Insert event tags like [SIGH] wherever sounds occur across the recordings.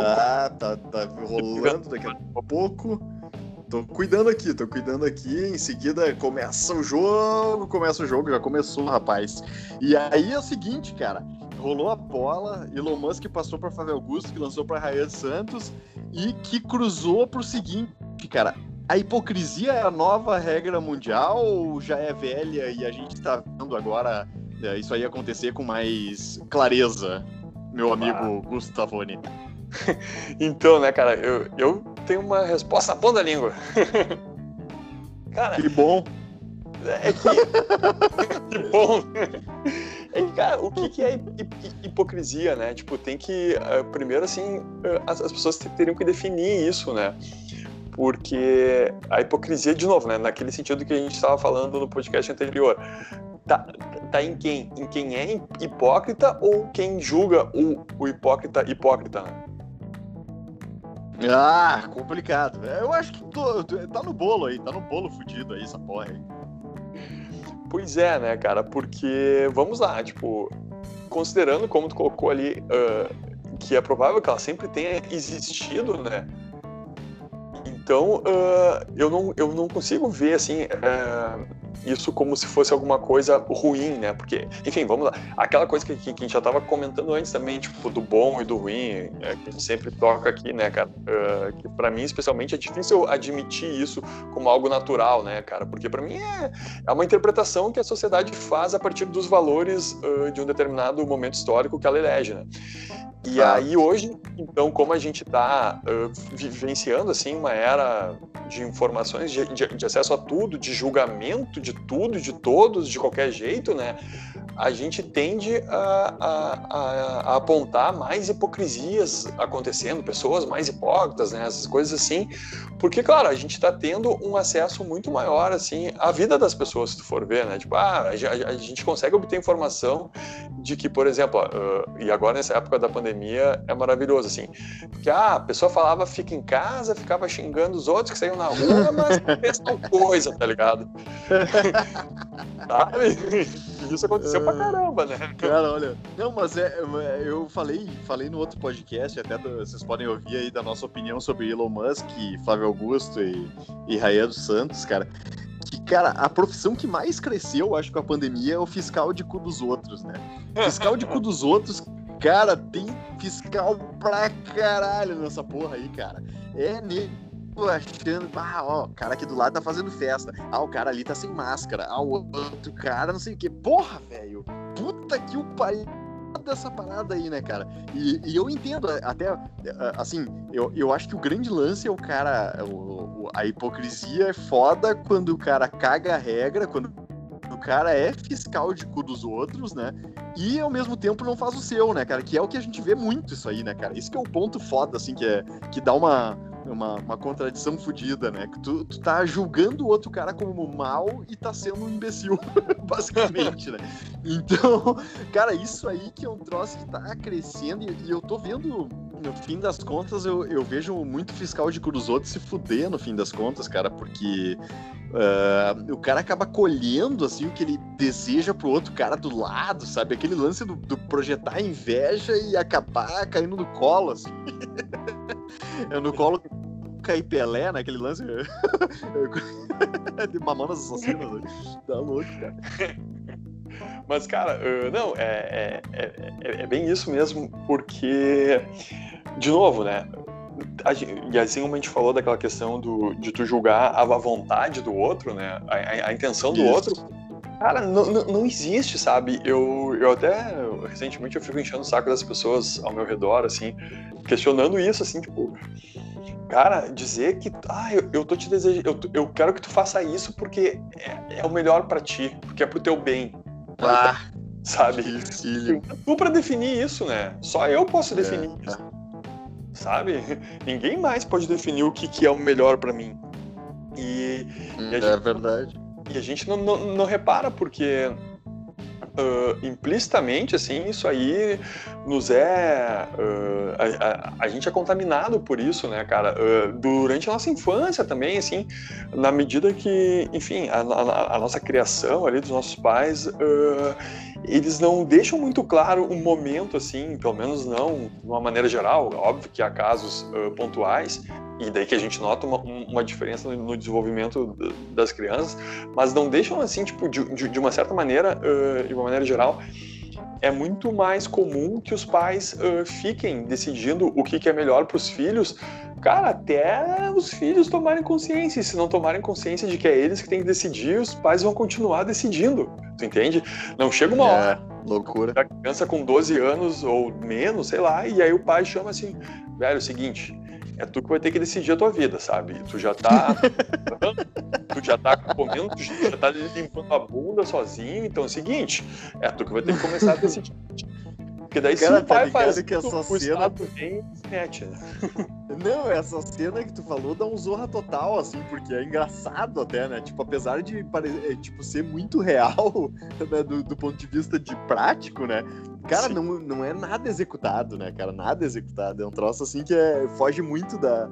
Ah, tá, tá rolando daqui a pouco. Tô cuidando aqui, tô cuidando aqui. Em seguida começa o jogo, começa o jogo, já começou, rapaz. E aí é o seguinte, cara. Rolou a bola, Elon Musk passou para Flávio Augusto, que lançou para Rayan Santos e que cruzou pro seguinte, cara. A hipocrisia é a nova regra mundial ou já é velha e a gente está vendo agora é, isso aí acontecer com mais clareza, meu amigo ah. Gustavone? [LAUGHS] então, né, cara, eu, eu tenho uma resposta na ponta da língua. [LAUGHS] cara, que bom. É que. [LAUGHS] que bom. É que, cara, o que, que é hipocrisia, né? Tipo, tem que. Uh, primeiro, assim, uh, as, as, pessoas teriam que definir isso, né? Porque a hipocrisia, de novo, né? Naquele sentido que a gente estava falando no podcast anterior. Tá, tá em quem? Em quem é hipócrita ou quem julga o, o hipócrita hipócrita, né? Ah, complicado. Eu acho que tô, tá no bolo aí, tá no bolo fudido aí, essa porra aí. Pois é, né, cara? Porque, vamos lá, tipo, considerando como tu colocou ali, uh, que é provável que ela sempre tenha existido, né? Então, uh, eu, não, eu não consigo ver, assim, uh, isso como se fosse alguma coisa ruim, né? Porque, enfim, vamos lá. Aquela coisa que, que, a gente já estava comentando antes também, tipo, do bom e do ruim, é, que a gente sempre toca aqui, né, cara? Uh, que para mim, especialmente, é difícil admitir isso como algo natural, né, cara? Porque para mim é, é uma interpretação que a sociedade faz a partir dos valores uh, de um determinado momento histórico que ela elege, né? E ah. aí hoje, então, como a gente está uh, vivenciando assim uma era de informações, de, de, de, acesso a tudo, de julgamento de tudo, de todos, de qualquer jeito, né? A gente tende a, a, a, a apontar mais hipocrisias acontecendo, pessoas mais hipócritas, né? Essas coisas assim, porque, claro, a gente está tendo um acesso muito maior, assim, à vida das pessoas, se tu for ver, né? Tipo, ah, a, gente consegue obter informação de que, por exemplo, uh, e agora nessa época da pandemia é maravilhoso, assim, que ah, a pessoa falava fica em casa, ficava xingando os outros que saíam na rua, mas [LAUGHS] fez tal coisa, tá ligado? [LAUGHS] Sabe? Isso aconteceu pra caramba, né? Cara, olha. Não, mas é, é, eu falei, falei no outro podcast, até do, vocês podem ouvir aí da nossa opinião sobre Elon Musk, Flávio Augusto e, e Raia dos Santos, cara que, cara, a profissão que mais cresceu, acho, com a pandemia é o fiscal de cu dos outros, né? Fiscal de cu dos outros, cara, tem fiscal pra caralho nessa porra aí, cara. É nego achando, ah, ó, o cara aqui do lado tá fazendo festa. Ah, o cara ali tá sem máscara. Ah, o outro cara, não sei o que. Porra, velho. Puta que o pai dessa parada aí, né, cara? E, e, eu entendo, até, assim, eu, eu acho que o grande lance é o cara, o, a hipocrisia é foda quando o cara caga a regra, quando cara é fiscal de cu dos outros, né? E ao mesmo tempo não faz o seu, né, cara? Que é o que a gente vê muito isso aí, né, cara? Isso que é o ponto foda, assim, que, é, que dá uma, uma, uma contradição fodida, né? Que tu, tu tá julgando o outro cara como mal e tá sendo um imbecil, [LAUGHS] basicamente, né? Então, [LAUGHS] cara, isso aí que é um troço que tá crescendo e, e eu tô vendo, no fim das contas, eu, eu vejo muito fiscal de Cruzoto se fuder no fim das contas, cara, porque Uh, o cara acaba colhendo assim o que ele deseja pro outro cara do lado, sabe? Aquele lance do, do projetar inveja e acabar caindo no colo, assim. Eu [LAUGHS] no colo cair Pelé naquele lance [LAUGHS] de mamanas assassinas. Né? Tá louco, cara. [LAUGHS] Mas, cara, uh, não, é, é, é, é, bem isso mesmo, porque, de novo, né? e assim como a gente falou daquela questão do, de tu julgar a vontade do outro, né? A, a, a intenção do Isso. outro. Cara, não, não, existe, sabe? Eu, eu até, recentemente, eu fico enchendo o saco das pessoas ao meu redor, assim, questionando isso, assim, tipo... Cara, dizer que, ah, eu, eu tô te desejando, eu, eu quero que tu faça isso porque é, é o melhor para ti, porque é pro teu bem. Ah, [LAUGHS] sabe? Tu pra definir isso, né? Só eu posso definir é. isso sabe? [LAUGHS] Ninguém mais pode definir o que, que é o melhor para mim. E, hum, e é gente, verdade. E a gente não, não, não repara porque uh, implicitamente, assim, isso aí nos é. Uh, a, a, a, gente é contaminado por isso, né, cara? Uh, durante a nossa infância também, assim, na medida que, enfim, a, a, nossa criação ali dos nossos pais, eles não deixam muito claro um momento, assim, pelo menos não de uma maneira geral, óbvio que há casos pontuais, e daí que a gente nota uma, uma diferença no, desenvolvimento das crianças, mas não deixam assim, tipo, de, de, uma certa maneira, uh, de uma maneira geral, é muito mais comum que os pais uh, fiquem decidindo o que, que é melhor para os filhos, cara, até os filhos tomarem consciência. E se não tomarem consciência de que é eles que têm que decidir, os pais vão continuar decidindo. Tu entende? Não chega uma é, hora. Loucura. A criança com 12 anos ou menos, sei lá, e aí o pai chama assim: velho, é o seguinte é tu que vai ter que decidir a tua vida, sabe? Tu já tá. [LAUGHS] tu já tá comendo, tu já tá limpando a bunda sozinho, então é o seguinte, é tu que vai ter que começar a decidir. Porque daí Cara, se o pai tá faz que essa o cena... vem mete, né? [LAUGHS] Não, essa cena que tu falou dá um zorra total, assim, porque é engraçado até, né? Tipo, apesar de é, tipo, ser muito real [LAUGHS] né? do, do ponto de vista de prático, né? Cara, não, não é nada executado, né, cara? Nada executado. É um troço assim que é, foge muito da,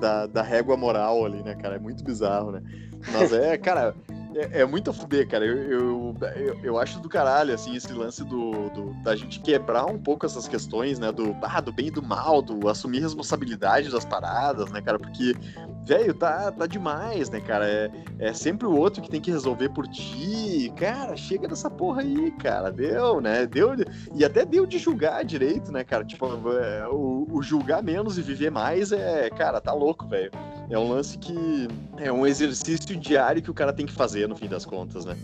da, da régua moral ali, né, cara? É muito bizarro, né? Mas é, cara, é, é, muito a fuder, cara. Eu, eu, eu, eu, acho do caralho, assim, esse lance do, do, da gente quebrar um pouco essas questões, né? Do, ah, do bem e do mal, do assumir responsabilidade das paradas, né, cara? Porque, velho, tá, tá demais, né, cara? É, é sempre o outro que tem que resolver por ti. Cara, chega dessa porra aí, cara. Deu, né? Deu. E até deu de julgar direito, né, cara? Tipo, é, o, o julgar menos e viver mais é, cara, tá louco, velho. É um lance que é um exercício diário que o cara tem que fazer no fim das contas, né?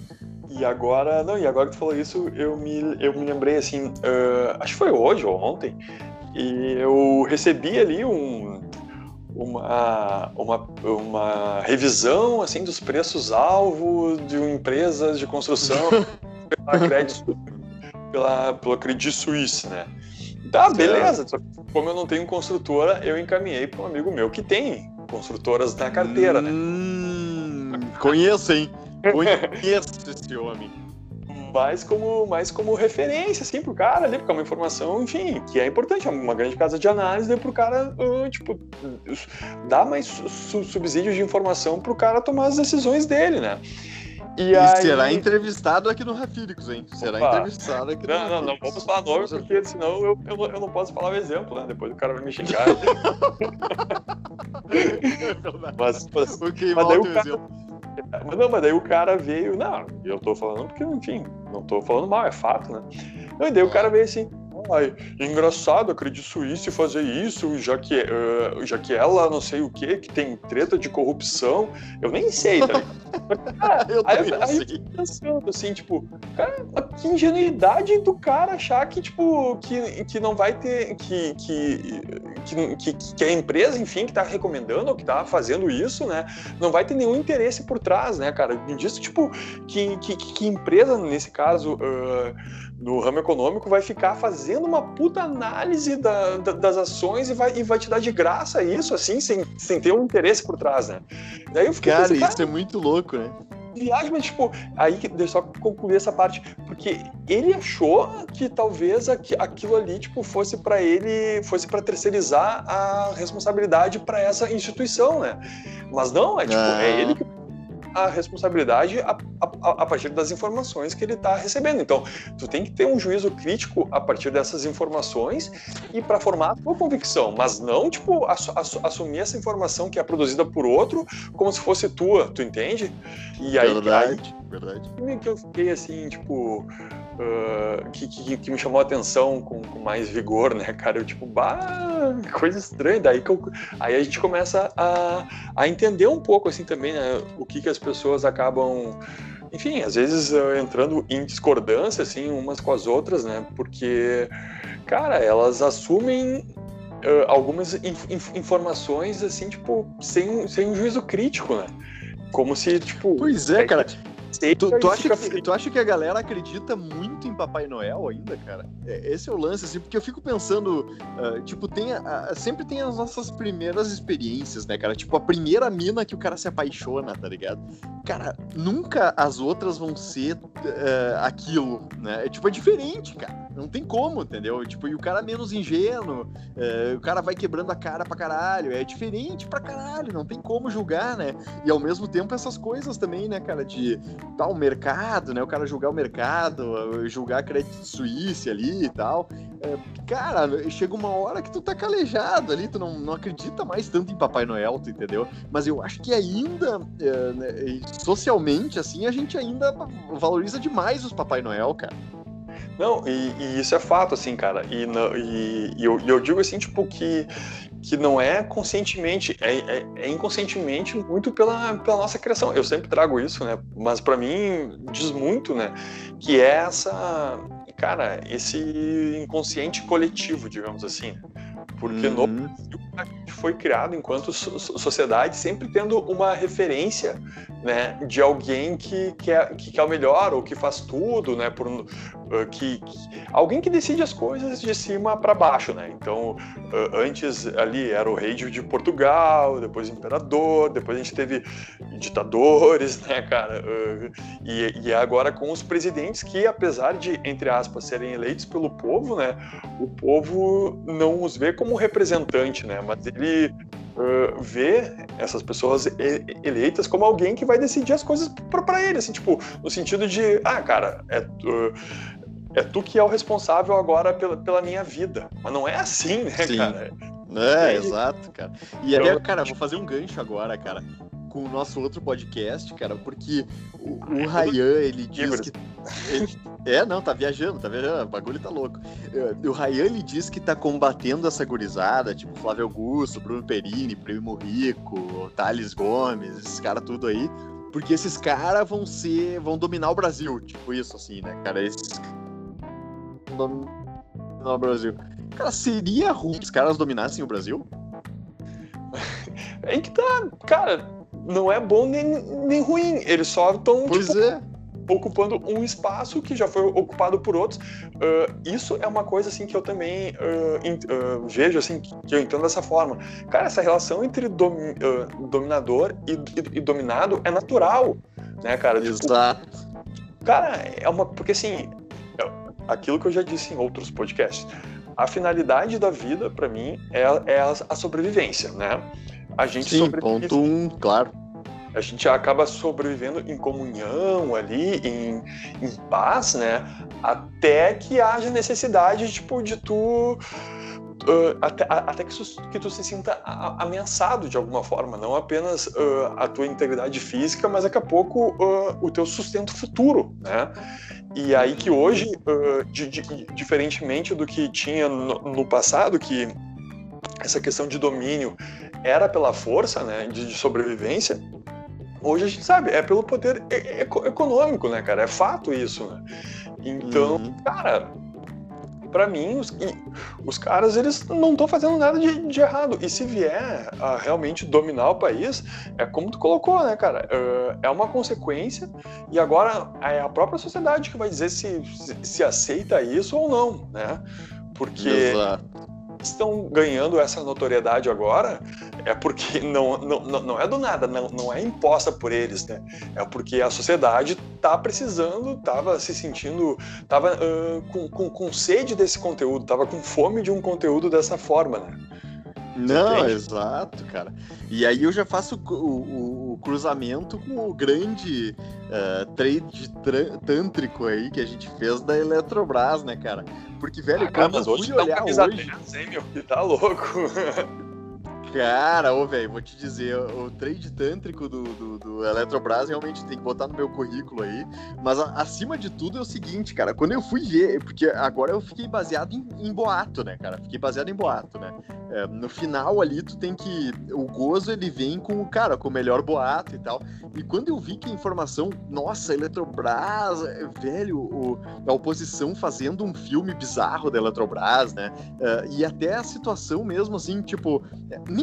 E agora, não, e agora que tu falou isso, eu me, eu me lembrei assim, uh, acho que foi hoje ou ontem, e eu recebi ali um, uma, uma, uma revisão assim dos preços-alvo de empresas de construção [LAUGHS] pela Credit, pela, pela Credit Suisse, né? Tá, beleza. Como eu não tenho construtora, eu encaminhei para um amigo meu que tem construtoras na carteira, né? hum? Conheço, hein? [LAUGHS] Conheço esse homem. Mais como, mais como referência, assim, pro cara ali, porque é uma informação, enfim, que é importante, é uma grande casa de análise pro cara, uh, tipo, dar mais su subsídios de informação pro cara tomar as decisões dele, né? E, e aí... será entrevistado aqui no Rafíricos, hein? Será Opa. entrevistado aqui no Não, não, não vamos falar nome, porque senão eu, eu, eu, não posso falar o exemplo, né? Depois o cara vai me xingar. [LAUGHS] mas, mas, okay, mas daí o cara... Mas não, mas daí o cara veio. Não, eu tô falando porque, enfim, não tô falando mal, é fato, né? E daí o cara veio assim, Ai, engraçado a Credit Suisse fazer isso, já que, uh, já que ela não sei o que, que tem treta de corrupção. Eu nem sei, tá cara, [LAUGHS] eu aí, aí, eu pensando assim, tipo, cara, que ingenuidade do cara achar que, tipo, que, que não vai ter. Que, que, que, que a empresa, enfim, que tá recomendando ou que tá fazendo isso, né, não vai ter nenhum interesse por trás, né, cara? Disso, tipo, que, que, que empresa, nesse caso. Uh, no ramo econômico vai ficar fazendo uma puta análise da, da, das ações e vai, e vai te dar de graça isso, assim, sem, sem ter um interesse por trás, né? Daí eu fiquei Cara, pensando, isso é muito louco, né? Viagem, mas tipo, aí deixa eu só concluir essa parte, porque ele achou que talvez aquilo ali, tipo, fosse para ele, fosse para terceirizar a responsabilidade para essa instituição, né? Mas não, é tipo, é, é ele que a responsabilidade a, a, a partir das informações que ele está recebendo. Então, tu tem que ter um juízo crítico a partir dessas informações e para formar a tua convicção, mas não, tipo, assumir essa informação que é produzida por outro como se fosse tua, tu entende? E aí, verdade, aí, verdade. que eu fiquei assim, tipo, uh, que, que, que, me chamou a atenção com, com, mais vigor, né, cara? Eu, tipo, bah, coisa estranha. Daí que eu, aí a gente começa a, a entender um pouco, assim, também, né, o que, que as pessoas acabam enfim, às vezes uh, entrando em discordância, assim, umas com as outras, né? Porque, cara, elas assumem uh, algumas inf informações, assim, tipo, sem, sem um juízo crítico, né? Como se, tipo. Pois é, cara. Tu, tu, acha que, tu acha que a galera acredita muito em Papai Noel ainda, cara? É, esse é o lance, assim, porque eu fico pensando, uh, tipo, tem a, a, sempre tem as nossas primeiras experiências, né, cara? Tipo, a primeira mina que o cara se apaixona, tá ligado? Cara, nunca as outras vão ser uh, aquilo, né? É, tipo, é diferente, cara. Não tem como, entendeu? Tipo, e o cara menos ingênuo, uh, o cara vai quebrando a cara pra caralho, é diferente pra caralho, não tem como julgar, né? E ao mesmo tempo essas coisas também, né, cara, de tá, o mercado, né? O cara julgar o mercado, julgar a Credit Suisse ali e tal. É, cara, chega uma hora que tu tá calejado ali, tu não, não acredita mais tanto em Papai Noel, tu entendeu? Mas eu acho que ainda, é, né, socialmente, assim, a gente ainda valoriza demais os Papai Noel, cara. Não, e, e, isso é fato, assim, cara. E, e, e eu, eu, digo assim, tipo, que que não é conscientemente, é, é, é, inconscientemente muito pela, pela nossa criação. Eu sempre trago isso, né? Mas para mim diz muito, né? Que é essa, cara, esse inconsciente coletivo, digamos assim. Porque uhum. no Brasil a gente foi criado enquanto sociedade sempre tendo uma referência né, de alguém que, que, é, que, é o melhor ou que faz tudo, né, por, uh, que, que, alguém que decide as coisas de cima para baixo, né? Então, uh, antes ali era o rei de Portugal, depois imperador, depois a gente teve ditadores, [LAUGHS] né, cara? Uh, e, e agora com os presidentes que, apesar de, entre aspas, serem eleitos pelo povo, né, o povo não os vê como representante, né? Mas ele uh, vê essas pessoas eleitas como alguém que vai decidir as coisas para ele, assim, tipo, no sentido de, ah, cara, é, uh, é tu que é o responsável agora pela, pela minha vida. Mas não é assim, né, Sim. cara? É, [LAUGHS] exato, cara. E aí, então, cara, vou fazer um gancho agora, cara com o nosso outro podcast, cara, porque o, o Ryan, ele diz que. Ele, é, não, tá viajando, tá viajando, o bagulho tá louco. É, o Ryan, ele diz que tá combatendo essa gurizada, tipo Flávio Augusto, Bruno Perini, Primo Rico, Thales Gomes, esses caras tudo aí, porque esses caras vão ser. vão dominar o Brasil, tipo isso, assim, né, cara? Esses. Dominar o Brasil. Cara, seria ruim se os caras dominassem o Brasil? É que tá, cara, não é bom nem, nem ruim. Eles só estão tipo, é. ocupando um espaço que já foi ocupado por outros. Uh, isso é uma coisa assim que eu também uh, uh, vejo assim que, eu entendo dessa forma. Cara, essa relação entre domi, dominador e, e, e, dominado é natural, né, cara? Tipo, Exato. Tipo, cara, é uma porque assim aquilo que eu já disse em outros podcasts. A finalidade da vida, para mim, é, é a, a sobrevivência, né? a gente Sim, sobrevive. ponto um, claro. A gente acaba sobrevivendo em comunhão ali, em, em paz, né? Até que haja necessidade, tipo, de tu Uh, até, até que, que, tu se sinta ameaçado de alguma forma, não apenas uh, a tua integridade física, mas daqui a pouco uh, o teu sustento futuro, né? E aí que hoje, di, di, diferentemente do que tinha no, no passado, que essa questão de domínio era pela força, né, de, de sobrevivência, hoje a gente sabe, é pelo poder econômico, né, cara? É fato isso, né? Então, uhum. cara, para mim, os, os caras, eles não estão fazendo nada de, de, errado. E se vier a realmente dominar o país, é como tu colocou, né, cara? É uma consequência e agora é a própria sociedade que vai dizer se, se, se aceita isso ou não, né? Porque... Exato estão ganhando essa notoriedade agora é porque não, não, não é do nada, não, não é imposta por eles, né? É porque a sociedade tá precisando, tava se sentindo, tava uh, com, com, com sede desse conteúdo, tava com fome de um conteúdo dessa forma, né? Não, Entende? exato, cara. E aí eu já faço o, o, o cruzamento com o grande uh, trade tântrico aí que a gente fez da Eletrobras, né, cara? Porque, velho, ah, cara, mas hoje tá olhar hoje... 10, hein, meu? Que tá louco. [LAUGHS] Cara, ô, velho, vou te dizer, o trade tântrico do, do, do, Eletrobras realmente tem que botar no meu currículo aí. Mas a, acima de tudo é o seguinte, cara, quando eu fui ver, porque agora eu fiquei baseado em, em boato, né, cara? Fiquei baseado em boato, né? É, no final ali, tu tem que. O gozo ele vem com o cara, com o melhor boato e tal. E quando eu vi que a informação, nossa, Eletrobras, é, velho, o, a oposição fazendo um filme bizarro da Eletrobras, né? É, e até a situação mesmo, assim, tipo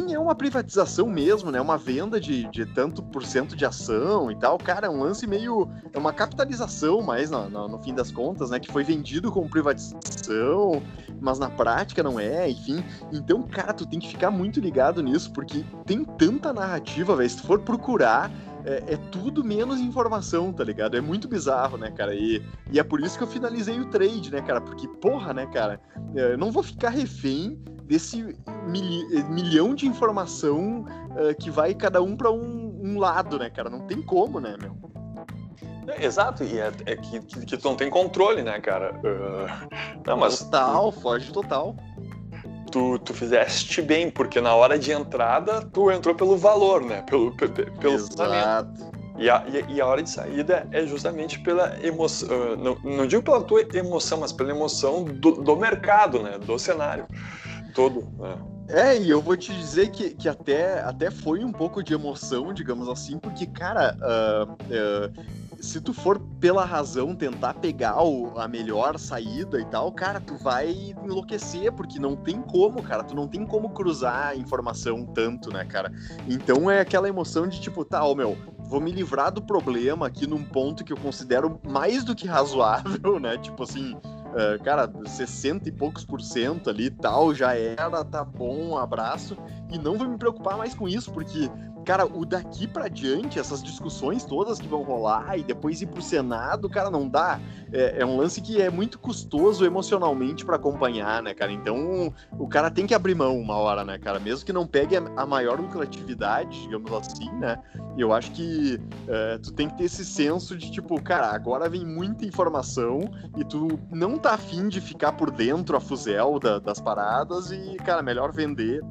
mim é uma privatização mesmo, né? Uma venda de, de tanto por cento de ação e tal. Cara, é um lance meio. É uma capitalização, mas no, no, no, fim das contas, né? Que foi vendido como privatização, mas na prática não é, enfim. Então, cara, tu tem que ficar muito ligado nisso, porque tem tanta narrativa, velho. Se tu for procurar, é, é, tudo menos informação, tá ligado? É muito bizarro, né, cara? E, e é por isso que eu finalizei o trade, né, cara? Porque, porra, né, cara? É, eu não vou ficar refém desse mil, milhão de informação uh, que vai cada um para um, um, lado, né, cara? Não tem como, né, meu? É, exato, e é, é que, que, que, tu não tem controle, né, cara? Uh, não, mas total, foge total. Tu, tu fizeste bem, porque na hora de entrada tu entrou pelo valor, né? Pelo, pelo Exato. E a, e a hora de saída é justamente pela emoção, uh, não, não digo pela tua emoção, mas pela emoção do, do mercado, né? Do cenário todo. Né? É, e eu vou te dizer que, que até, até foi um pouco de emoção, digamos assim, porque, cara, uh, uh, se tu for pela razão tentar pegar o, a melhor saída e tal, cara, tu vai enlouquecer, porque não tem como, cara, tu não tem como cruzar a informação tanto, né, cara? Então é aquela emoção de tipo, tá, ó, meu, vou me livrar do problema aqui num ponto que eu considero mais do que razoável, né? Tipo assim, uh, cara, 60 e poucos por cento ali tal, já era, tá bom, um abraço. E não vou me preocupar mais com isso, porque cara, o daqui para diante, essas discussões todas que vão rolar e depois ir pro Senado, cara, não dá. É, é um lance que é muito custoso emocionalmente para acompanhar, né, cara? Então o cara tem que abrir mão uma hora, né, cara? Mesmo que não pegue a maior lucratividade, digamos assim, né? Eu acho que é, tu tem que ter esse senso de tipo, cara, agora vem muita informação e tu não tá afim de ficar por dentro a fuzel da, das paradas e, cara, melhor vender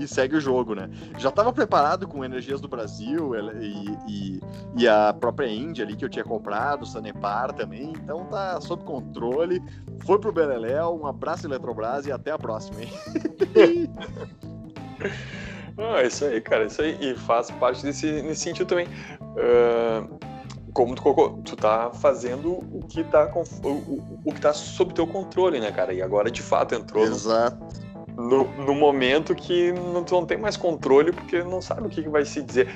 e segue o jogo, né? Já estava preparado com Energias do Brasil e, e, e, a própria Índia ali que eu tinha comprado, Sanepar também, então tá sob controle. Foi pro Beleléu, um abraço Eletrobras e até a próxima, hein? [LAUGHS] ah, isso aí, cara, isso aí. E faz parte desse nesse sentido também. Uh, como tu, tu tá fazendo o que tá, com, o, o que tá sob teu controle, né, cara? E agora de fato entrou. Exato. No no, no, momento que não, tu não tem mais controle porque não sabe o que, que vai se dizer.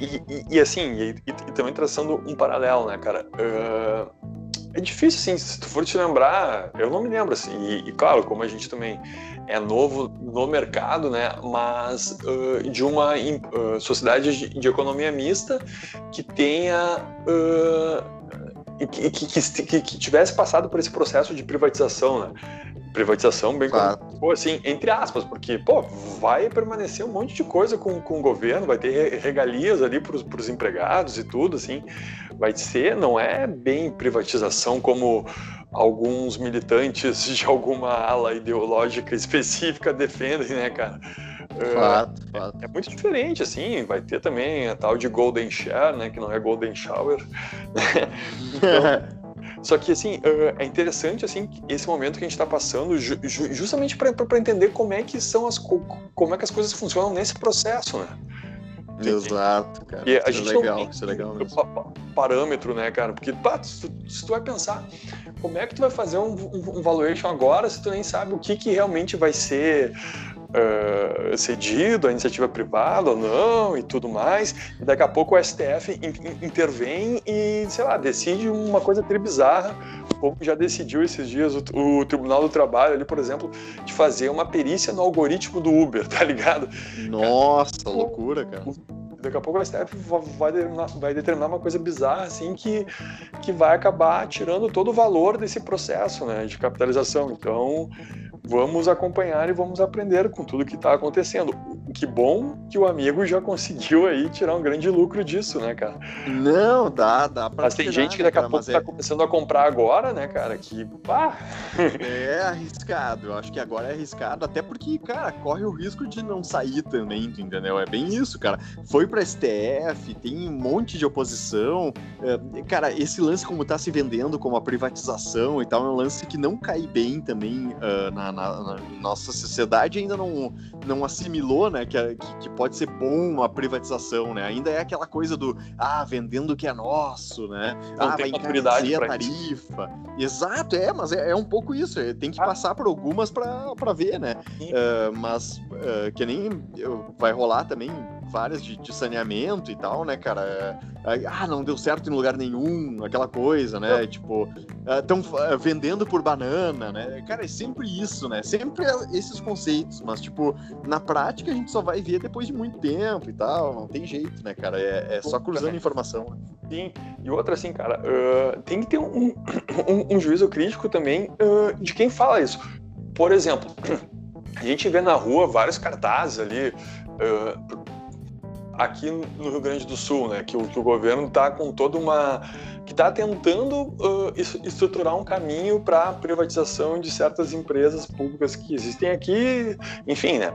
E, e, e assim, e, e, também traçando um paralelo, né, cara? Uh, é difícil, assim, se tu for te lembrar, eu não me lembro, assim, e, claro, como a gente também é novo no mercado, né, mas uh, de uma uh, sociedade de, de, economia mista que tenha que, que, que, que, tivesse passado por esse processo de privatização, né? privatização bem claro. como, assim, entre aspas, porque, pô, vai permanecer um monte de coisa com, com o governo, vai ter regalias ali para os empregados e tudo, assim, vai ser, não é bem privatização como alguns militantes de alguma ala ideológica específica defendem, né, cara? Fato, é, fato. É muito diferente, assim, vai ter também a tal de Golden Share, né, que não é Golden Shower. então, [LAUGHS] só que, assim, é interessante, assim, esse momento que a gente está passando ju justamente para entender como é que são as como é que as coisas funcionam nesse processo, né? Exato, cara. E a isso é gente é legal, isso é legal mesmo. parâmetro, né, cara? Porque, pá, se, tu, se tu vai pensar, como é que tu vai fazer um, um, um valuation agora se tu nem sabe o que, que realmente vai ser uh, cedido à iniciativa privada ou não e tudo mais. E daqui a pouco o STF intervém e, sei lá, decide uma coisa tri bizarra, como já decidiu esses dias o, o, Tribunal do Trabalho ali, por exemplo, de fazer uma perícia no algoritmo do Uber, [LAUGHS] tá ligado? Nossa, cara, loucura, cara. Daqui a pouco o STF vai determinar, vai determinar uma coisa bizarra, assim, que, que vai acabar tirando todo o valor desse processo, né, de capitalização. Então, vamos acompanhar e vamos aprender com tudo que está acontecendo. Que bom que o amigo já conseguiu aí tirar um grande lucro disso, né, cara? Não, dá, dá pra Mas tem tirar, gente que daqui a pouco está é... começando a comprar agora, né, cara, que pá! [LAUGHS] É arriscado, eu acho que agora é arriscado, até porque, cara, corre o risco de não sair também, entendeu? É bem isso, cara. Foi para STF, tem um monte de oposição. É, cara, esse lance como tá se vendendo como a privatização e tal, é um lance que não cai bem também uh, na, na, na, nossa sociedade, ainda não, não assimilou, né, que, que, pode ser bom a privatização, né? Ainda é aquela coisa do, ah, vendendo o que é nosso, né? Não ah, vai encarecer a tarifa. Exato, é, mas é, é, um pouco isso, é, tem que ah. passar por algumas para ver, né? Uh, mas uh, que nem vai rolar também várias de, de, saneamento e tal, né, cara? É, ah, não deu certo em lugar nenhum, aquela coisa, né? Tipo, estão é, vendendo por banana, né? Cara, é sempre isso, né? Sempre esses conceitos, mas, tipo, na prática a gente só vai ver depois de muito tempo e tal, não tem jeito, né, cara? É, é só cruzando informação. Né? Sim, e outra, assim, cara, uh, tem que ter um, um, um juízo crítico também uh, de quem fala isso. Por exemplo, [CLEARS THROAT] a gente vê na rua vários cartazes ali, uh, aqui no Rio Grande do Sul, né, que o, que o governo está com toda uma que está tentando uh, estruturar um caminho para a privatização de certas empresas públicas que existem aqui, enfim, né?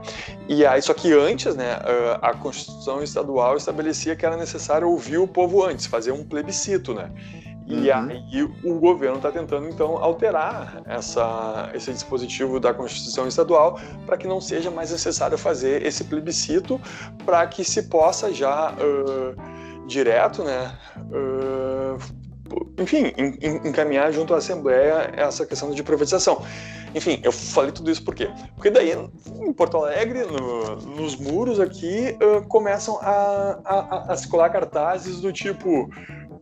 E aí, só que antes, né, uh, a Constituição estadual estabelecia que era necessário ouvir o povo antes, fazer um plebiscito, né? E uhum. aí o governo está tentando então alterar essa, esse dispositivo da Constituição Estadual para que não seja mais necessário fazer esse plebiscito, para que se possa já uh, direto, né, uh, enfim, encaminhar junto à Assembleia essa questão de privatização. Enfim, eu falei tudo isso por quê? Porque daí, em Porto Alegre, no, nos muros aqui, uh, começam a, a, a, se colar cartazes do tipo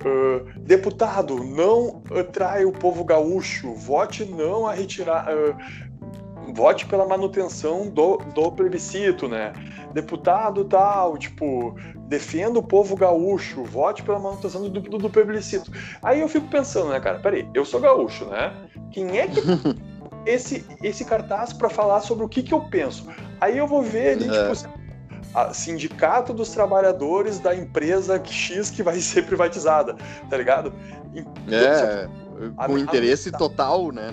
Uh, deputado, não uh, trai o povo gaúcho, vote não a retirar. Uh, vote pela manutenção do, do plebiscito, né? Deputado tal, tipo, defenda o povo gaúcho, vote pela manutenção do, do, do plebiscito. Aí eu fico pensando, né, cara, peraí, eu sou gaúcho, né? Quem é que [LAUGHS] esse, esse cartaz para falar sobre o que, que eu penso? Aí eu vou ver ali, é. tipo, a sindicato dos trabalhadores da empresa X que vai [LAUGHS] ser privatizada, tá ligado? É, com interesse a, total, né?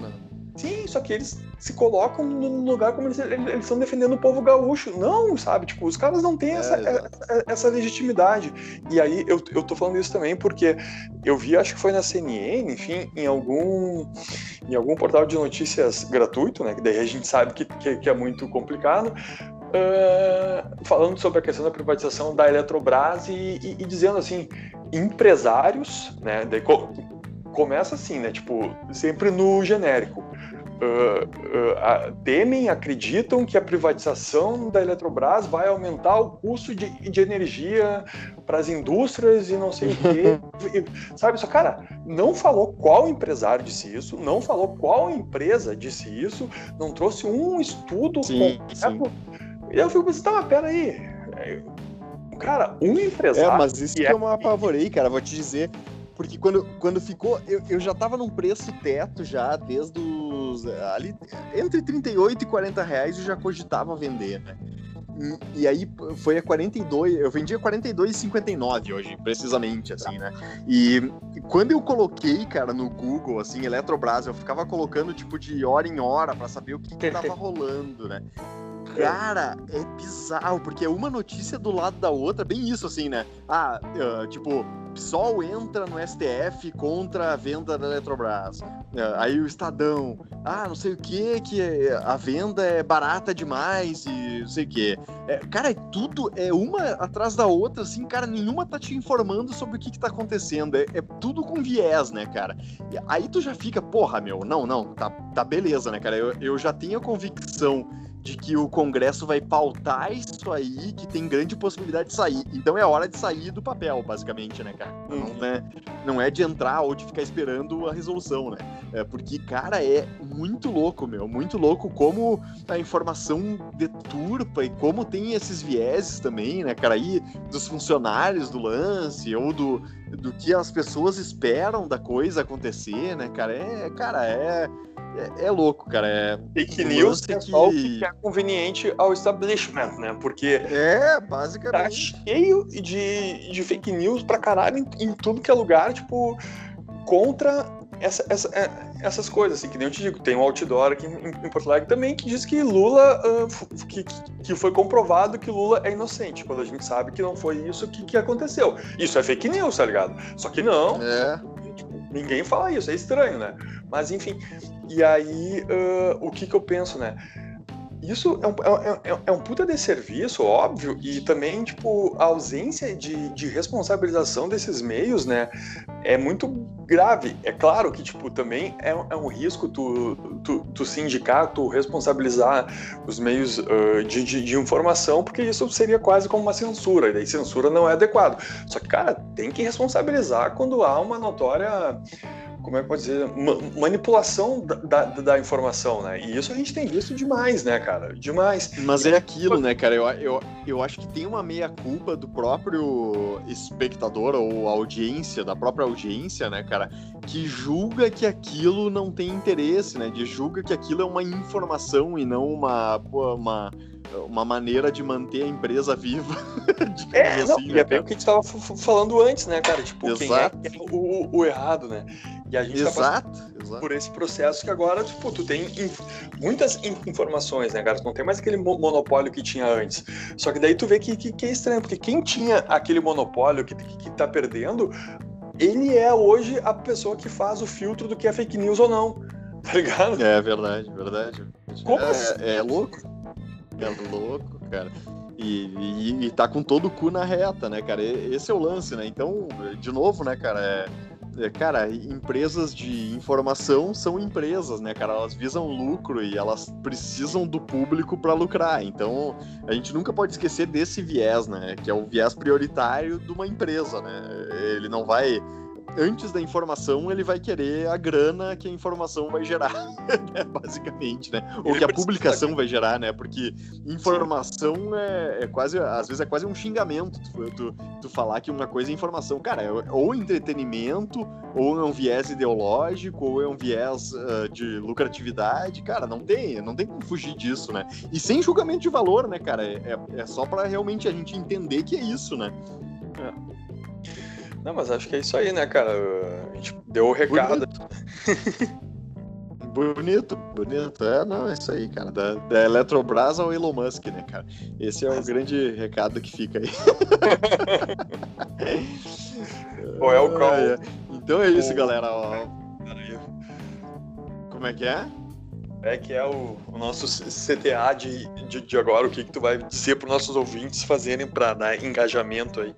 Sim, só que eles se colocam no lugar como eles, eles estão defendendo o povo gaúcho. Não, sabe? Tipo, os caras não têm é, essa, essa, essa, legitimidade. E aí eu, eu tô falando isso também porque eu vi, acho que foi na CNN, enfim, em algum, em algum portal de notícias gratuito, né? Que daí a gente sabe que, que, que é muito complicado. Uh, falando sobre a questão da privatização da Eletrobras e, e, e dizendo assim, empresários, né? Co começa assim, né? Tipo, sempre no genérico. Uh, uh, temem, acreditam que a privatização da Eletrobras vai aumentar o custo de, de energia para as indústrias e não sei o quê. [LAUGHS] e, sabe, só cara, não falou qual empresário disse isso, não falou qual empresa disse isso, não trouxe um estudo sim, completo. Sim. E eu fico pensando, tá, peraí. Cara, um empresário. É, mas isso que, é... eu me apavorei, cara, vou te dizer. Porque quando, quando ficou. Eu, eu já tava num preço teto já, desde os. Ali, entre 38 e 40 reais eu já cogitava vender, né? E, e aí foi a 42, eu vendi a 42,59 hoje, precisamente, assim, né? E, e, quando eu coloquei, cara, no Google, assim, Eletrobras, eu ficava colocando, tipo, de hora em hora para saber o que, que tava [LAUGHS] rolando, né? Cara, é bizarro, porque é uma notícia do lado da outra, bem isso, assim, né? Ah, uh, tipo, PSOL entra no STF contra a venda da Eletrobras. Uh, aí o Estadão, ah, não sei o que, que a venda é barata demais e não sei o que. É, cara, é tudo é uma atrás da outra, assim, cara, nenhuma tá te informando sobre o que, que tá acontecendo. É, é tudo com viés, né, cara? E aí tu já fica, porra, meu, não, não, tá, tá beleza, né, cara? Eu, eu já tenho a convicção de que o Congresso vai pautar isso aí, que tem grande possibilidade de sair. Então é hora de sair do papel, basicamente, né, cara? Uhum. Não, é, não é de entrar ou de ficar esperando a resolução, né? É porque, cara, é muito louco, meu. Muito louco como a informação deturpa e como tem esses vieses também, né, cara? Aí dos funcionários do lance ou do, do que as pessoas esperam da coisa acontecer, né, cara? É, cara, é é, é, louco, cara. É fake news é que... só o que é conveniente ao establishment, né? Porque é basicamente tá cheio de, de fake news pra caralho em, em tudo que é lugar, tipo contra essa, essa, é, essas coisas, assim, que nem eu te digo, tem um outdoor aqui em, em Porto Alegre também que diz que Lula, uh, que, que foi comprovado que Lula é inocente, quando a gente sabe que não foi isso que, que aconteceu. Isso é fake news, tá ligado? Só que não, é. tipo, ninguém fala isso, é estranho, né? Mas enfim, e aí uh, o que que eu penso, né? Isso é um, é, é, é um puta de serviço, óbvio, e também, tipo, a ausência de, de responsabilização desses meios, né, é muito grave. É claro que, tipo, também é, é um risco tu, tu, tu se indicar, tu responsabilizar os meios uh, de, de, de, informação, porque isso seria quase como uma censura, e daí censura não é adequado. Só que, cara, tem que responsabilizar quando há uma notória como é que pode dizer, manipulação da, da, da, informação, né? E isso a gente tem visto demais, né, cara? Demais. Mas é aquilo, né, cara? Eu, eu, eu acho que tem uma meia-culpa do próprio espectador ou audiência, da própria audiência, né, cara? Que julga que aquilo não tem interesse, né? De julga que aquilo é uma informação e não uma, uma uma maneira de manter a empresa viva. [LAUGHS] é, assim, não, né, e é bem o que a gente estava falando antes, né, cara? Tipo, exato. quem é, é o, o, errado, né? E a gente exato, tá exato. por esse processo que agora, tipo, tu tem inf muitas informações, né, cara? Tu não tem mais aquele monopólio que tinha antes. Só que daí tu vê que, que, que é estranho, porque quem tinha aquele monopólio que, que, que tá perdendo, ele é hoje a pessoa que faz o filtro do que é fake news ou não. [LAUGHS] Tá ligado? É verdade, verdade. Como é, assim? é louco. É louco, cara. E, e, e, tá com todo o cu na reta, né, cara? Esse é o lance, né? Então, de novo, né, cara? É, é, cara, empresas de informação são empresas, né, cara? Elas visam lucro e elas precisam do público para lucrar. Então, a gente nunca pode esquecer desse viés, né? Que é o viés prioritário de uma empresa, né? Ele não vai antes da informação, ele vai querer a grana que a informação vai gerar, [LAUGHS] né? basicamente, né? Ou ele que a publicação vai gerar, né? Porque informação é, é, quase, às vezes é quase um xingamento tu, tu, tu, falar que uma coisa é informação. Cara, é ou entretenimento, ou é um viés ideológico, ou é um viés uh, de lucratividade. Cara, não tem, não tem como fugir disso, né? E sem julgamento de valor, né, cara? É, é, é só para realmente a gente entender que é isso, né? É. Não, mas acho que é isso aí, né, cara? A gente deu o recado. Bonito, bonito. É, não, é isso aí, cara. Da, da Eletrobras ao Elon Musk, né, cara? Esse é o grande recado que fica aí. [LAUGHS] Pô, é o qual? É, então é isso, galera. Ó. Como é que é? É que é o, o nosso CTA de, de, de, agora, o que, que tu vai dizer para os nossos ouvintes fazerem para dar engajamento aí.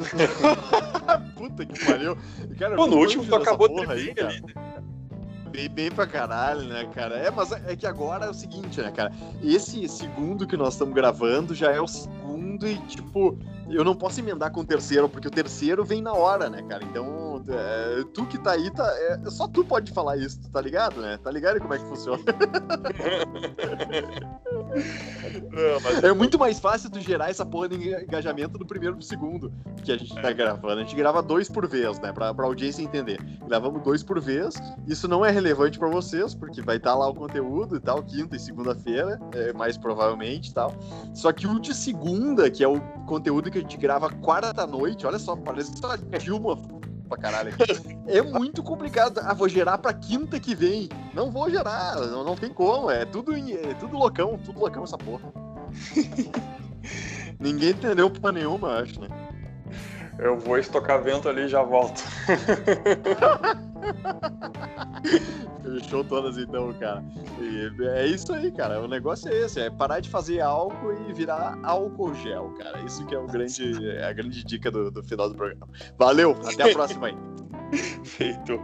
[LAUGHS] Puta que pariu. Cara, Pô, no último tu acabou de aí, cara. Né? Bem, bem pra caralho, né, cara? É, mas é que agora é o seguinte, né, cara? Esse segundo que nós estamos gravando já é o segundo e, tipo, eu não posso emendar com o terceiro, porque o terceiro vem na hora, né, cara? Então, é, tu que tá aí, tá, é, só tu pode falar isso, tá ligado, né? Tá ligado como é que funciona? [LAUGHS] Não, mas... É muito mais fácil tu gerar essa porra de engajamento do primeiro pro segundo que a gente tá gravando. A gente grava dois por vez, né? Pra, pra audiência entender. Gravamos dois por vez. Isso não é relevante para vocês, porque vai estar tá lá o conteúdo e tal, quinta e segunda-feira, é, mais provavelmente e tal. Só que o de segunda, que é o conteúdo que a gente grava quarta noite, olha só, parece só Dilma pra caralho. [LAUGHS] É muito complicado. Ah, vou gerar pra quinta que vem. Não vou gerar, não, não tem como. É tudo, é tudo loucão, tudo loucão essa porra. [LAUGHS] Ninguém entendeu porra nenhuma, acho, né? Eu vou estocar vento ali e já volto. [LAUGHS] Fechou todas então, cara. E é isso aí, cara. O negócio é esse, é parar de fazer álcool e virar álcool gel, cara. Isso que é o grande, é a grande dica do, do final do programa. Valeu, até a [LAUGHS] próxima aí. Feito.